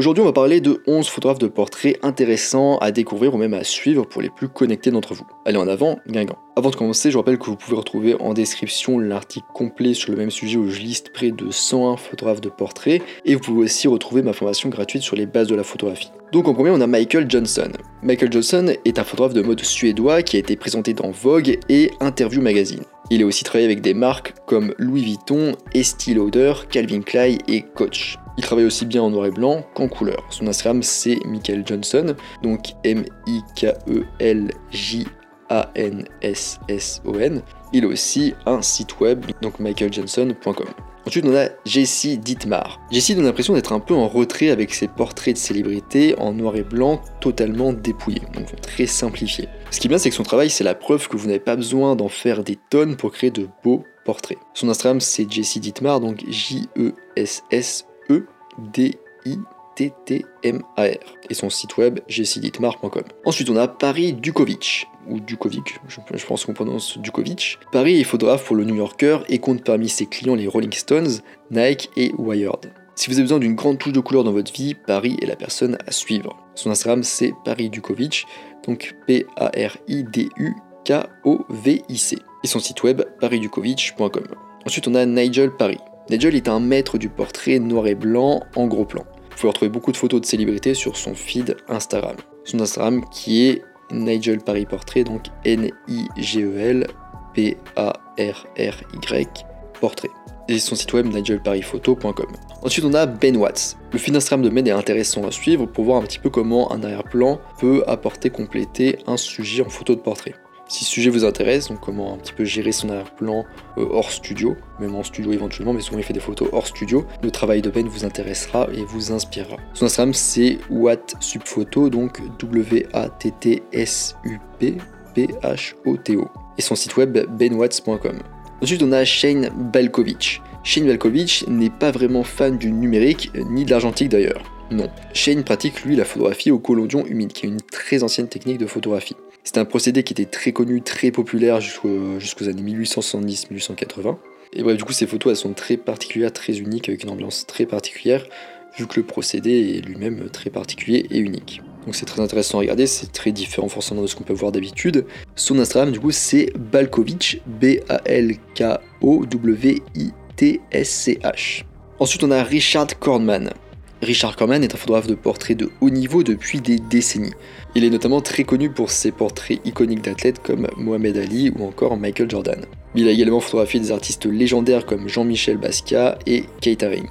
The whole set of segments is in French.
Aujourd'hui, on va parler de 11 photographes de portraits intéressants à découvrir ou même à suivre pour les plus connectés d'entre vous. Allez en avant, Guingamp. Avant de commencer, je rappelle que vous pouvez retrouver en description l'article complet sur le même sujet où je liste près de 101 photographes de portraits et vous pouvez aussi retrouver ma formation gratuite sur les bases de la photographie. Donc en premier, on a Michael Johnson. Michael Johnson est un photographe de mode suédois qui a été présenté dans Vogue et Interview Magazine. Il a aussi travaillé avec des marques comme Louis Vuitton, Estée Lauder, Calvin Klein et Coach. Il travaille aussi bien en noir et blanc qu'en couleur. Son Instagram c'est Michael Johnson, donc M-I-K-E-L-J-A-N-S-S-O-N. Il a aussi un site web, donc michaeljohnson.com. Ensuite, on a Jesse Dietmar. Jesse donne l'impression d'être un peu en retrait avec ses portraits de célébrités en noir et blanc totalement dépouillés, donc très simplifiés. Ce qui est bien, c'est que son travail, c'est la preuve que vous n'avez pas besoin d'en faire des tonnes pour créer de beaux portraits. Son Instagram, c'est Jesse Dietmar, donc J-E-S-S D-I-T-T-M-A-R. Et son site web, jessiditmar.com. Ensuite, on a Paris Dukovic, ou Dukovic, je, pense qu'on prononce Dukovic. Paris est photographe pour le New Yorker et compte parmi ses clients les Rolling Stones, Nike et Wired. Si vous avez besoin d'une grande touche de couleur dans votre vie, Paris est la personne à suivre. Son Instagram, c'est Paris Dukovic, donc P-A-R-I-D-U-K-O-V-I-C. Et son site web, parisdukovic.com. Ensuite, on a Nigel Paris. Nigel est un maître du portrait noir et blanc en gros plan. Vous pouvez retrouver beaucoup de photos de célébrités sur son feed Instagram. Son Instagram qui est Nigel donc N-I-G-E-L P-A-R-R-Y Portrait. Et son site web nigelparisphoto.com. Ensuite, on a Ben Watts. Le feed Instagram de Ben est intéressant à suivre pour voir un petit peu comment un arrière-plan peut apporter, compléter un sujet en photo de portrait. Si ce sujet vous intéresse, donc comment un petit peu gérer son arrière-plan euh, hors studio, même en studio éventuellement, mais souvent il fait des photos hors studio, le travail de Ben vous intéressera et vous inspirera. Son Instagram c'est WattSubPhoto, donc W-A-T-T-S-U-P P-H-O-T-O. Et son site web benwatts.com. Ensuite on a Shane Balkovich. Shane Balkovich n'est pas vraiment fan du numérique, ni de l'argentique d'ailleurs. Non. Shane pratique lui la photographie au collodion humide, qui est une très ancienne technique de photographie. C'est un procédé qui était très connu, très populaire jusqu'aux années 1870-1880. Et bref, du coup, ces photos, elles sont très particulières, très uniques, avec une ambiance très particulière, vu que le procédé est lui-même très particulier et unique. Donc c'est très intéressant à regarder, c'est très différent forcément de ce qu'on peut voir d'habitude. Son Instagram, du coup, c'est Balkovich, B-A-L-K-O-W-I-T-S-C-H. Ensuite, on a Richard Kornman. Richard Corman est un photographe de portrait de haut niveau depuis des décennies. Il est notamment très connu pour ses portraits iconiques d'athlètes comme Mohamed Ali ou encore Michael Jordan. Il a également photographié des artistes légendaires comme Jean-Michel Basquiat et Kate Haring.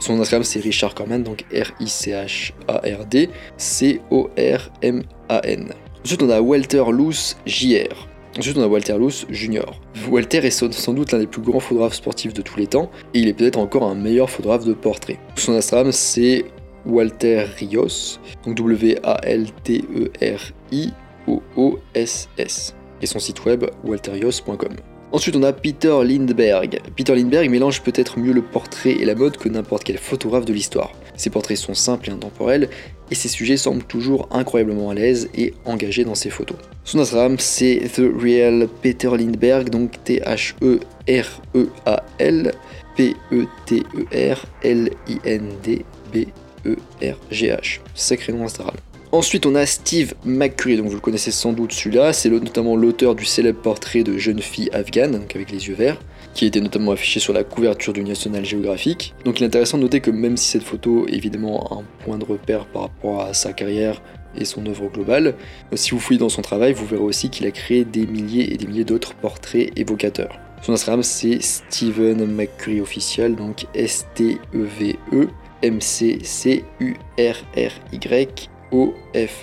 Son Instagram c'est Richard Corman, donc R-I-C-H-A-R-D C-O-R-M-A-N. Ensuite on a Walter Luce JR. Ensuite, on a Walter Luce Jr. Walter est sans doute l'un des plus grands photographes sportifs de tous les temps, et il est peut-être encore un meilleur photographe de portrait. Son Instagram, c'est Walter Rios, donc W-A-L-T-E-R-I-O-O-S-S. Et son site web, walterios.com. Ensuite, on a Peter Lindbergh. Peter Lindbergh mélange peut-être mieux le portrait et la mode que n'importe quel photographe de l'histoire. Ses portraits sont simples et intemporels, et ses sujets semblent toujours incroyablement à l'aise et engagés dans ses photos. Son Instagram, c'est The Real Peter Lindbergh, donc T-H-E-R-E-A-L P-E-T-E-R-L-I-N-D-B-E-R-G-H. Sacré nom Instagram. Ensuite, on a Steve McCurry, donc vous le connaissez sans doute celui-là, c'est notamment l'auteur du célèbre portrait de jeune fille afghane, donc avec les yeux verts, qui était notamment affiché sur la couverture du National Geographic. Donc il est intéressant de noter que même si cette photo est évidemment un point de repère par rapport à sa carrière et son œuvre globale, si vous fouillez dans son travail, vous verrez aussi qu'il a créé des milliers et des milliers d'autres portraits évocateurs. Son Instagram c'est Steven McCurry official, donc S-T-E-V-E M-C-C-U-R-R-Y O-F-F-I-C-I-A-L.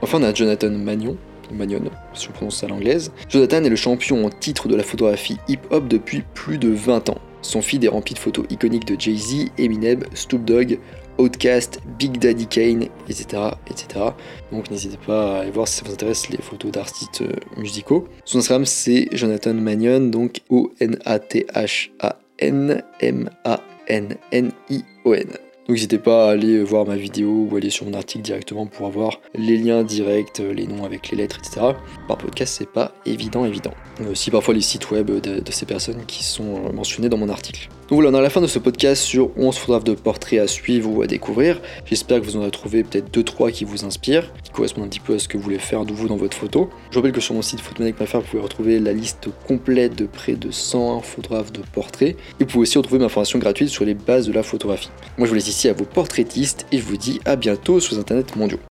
Enfin, on a Jonathan Magnon, Magnon, si on prononce ça à l'anglaise. Jonathan est le champion en titre de la photographie hip-hop depuis plus de 20 ans. Son feed est rempli de photos iconiques de Jay-Z, Eminem, Snoop Dogg, Outkast, Big Daddy Kane, etc. etc. Donc n'hésitez pas à aller voir si ça vous intéresse les photos d'artistes euh, musicaux. Son Instagram c'est Jonathan Magnon, donc O-N-A-T-H-A-N-M-A-N-N-I-O-N. Donc n'hésitez pas à aller voir ma vidéo ou aller sur mon article directement pour avoir les liens directs, les noms avec les lettres, etc. Par podcast, c'est pas évident, évident. aussi parfois les sites web de, ces personnes qui sont mentionnés dans mon article. Donc voilà, on est à la fin de ce podcast sur 11 photographes de portraits à suivre ou à découvrir. J'espère que vous en aurez trouvé peut-être 2-3 qui vous inspirent, qui correspondent un petit peu à ce que vous voulez faire de vous dans votre photo. Je rappelle que sur mon site photomaniac.fr, vous pouvez retrouver la liste complète de près de 100 photographes de portraits. Et vous pouvez aussi retrouver ma formation gratuite sur les bases de la photographie. Moi je vous laisse ici à vos portraitistes et je vous dis à bientôt sur les internets mondiaux.